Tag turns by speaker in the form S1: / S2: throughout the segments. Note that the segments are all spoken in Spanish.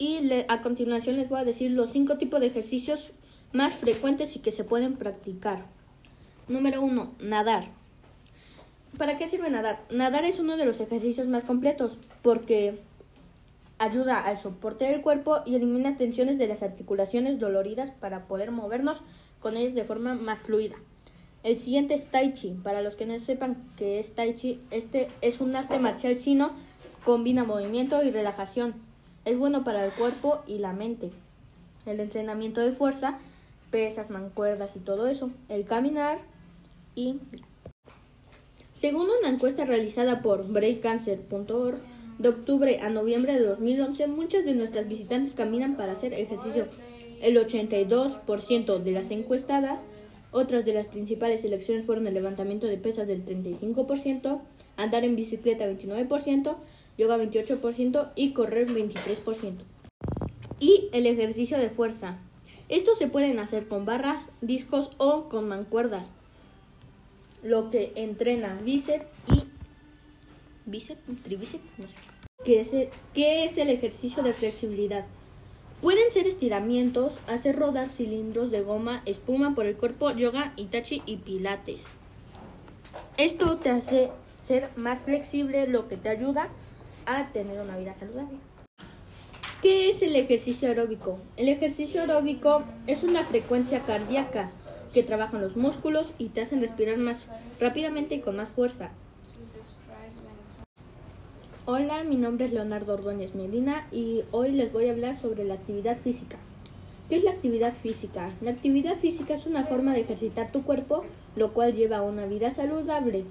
S1: y a continuación les voy a decir los cinco tipos de ejercicios más frecuentes y que se pueden practicar. Número uno, nadar. ¿Para qué sirve nadar? Nadar es uno de los ejercicios más completos porque ayuda al soporte del cuerpo y elimina tensiones de las articulaciones doloridas para poder movernos con ellas de forma más fluida. El siguiente es Tai Chi. Para los que no sepan qué es Tai Chi, este es un arte marcial chino, combina movimiento y relajación. Es bueno para el cuerpo y la mente. El entrenamiento de fuerza, pesas, mancuerdas y todo eso. El caminar y según una encuesta realizada por breakcancer.org, de octubre a noviembre de 2011, muchas de nuestras visitantes caminan para hacer ejercicio. El 82% de las encuestadas, otras de las principales elecciones fueron el levantamiento de pesas del 35%, andar en bicicleta 29%, yoga 28% y correr 23%. Y el ejercicio de fuerza. Estos se pueden hacer con barras, discos o con mancuerdas lo que entrena bíceps y bíceps, tribíceps, no sé. ¿Qué es, el, ¿Qué es el ejercicio de flexibilidad? Pueden ser estiramientos, hacer rodar cilindros de goma, espuma por el cuerpo, yoga, itachi y pilates. Esto te hace ser más flexible, lo que te ayuda a tener una vida saludable. ¿Qué es el ejercicio aeróbico? El ejercicio aeróbico es una frecuencia cardíaca que trabajan los músculos y te hacen respirar más rápidamente y con más fuerza. Hola, mi nombre es Leonardo Ordóñez Medina y hoy les voy a hablar sobre la actividad física. ¿Qué es la actividad física? La actividad física es una forma de ejercitar tu cuerpo, lo cual lleva a una vida saludable.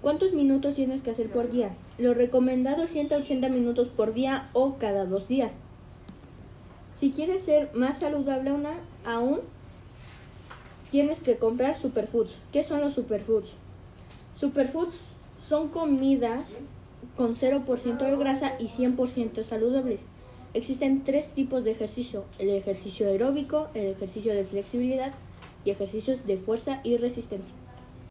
S1: ¿Cuántos minutos tienes que hacer por día? Lo recomendado es 180 minutos por día o cada dos días. Si quieres ser más saludable aún, tienes que comprar superfoods. ¿Qué son los superfoods? Superfoods son comidas con 0% de grasa y 100% saludables. Existen tres tipos de ejercicio, el ejercicio aeróbico, el ejercicio de flexibilidad y ejercicios de fuerza y resistencia.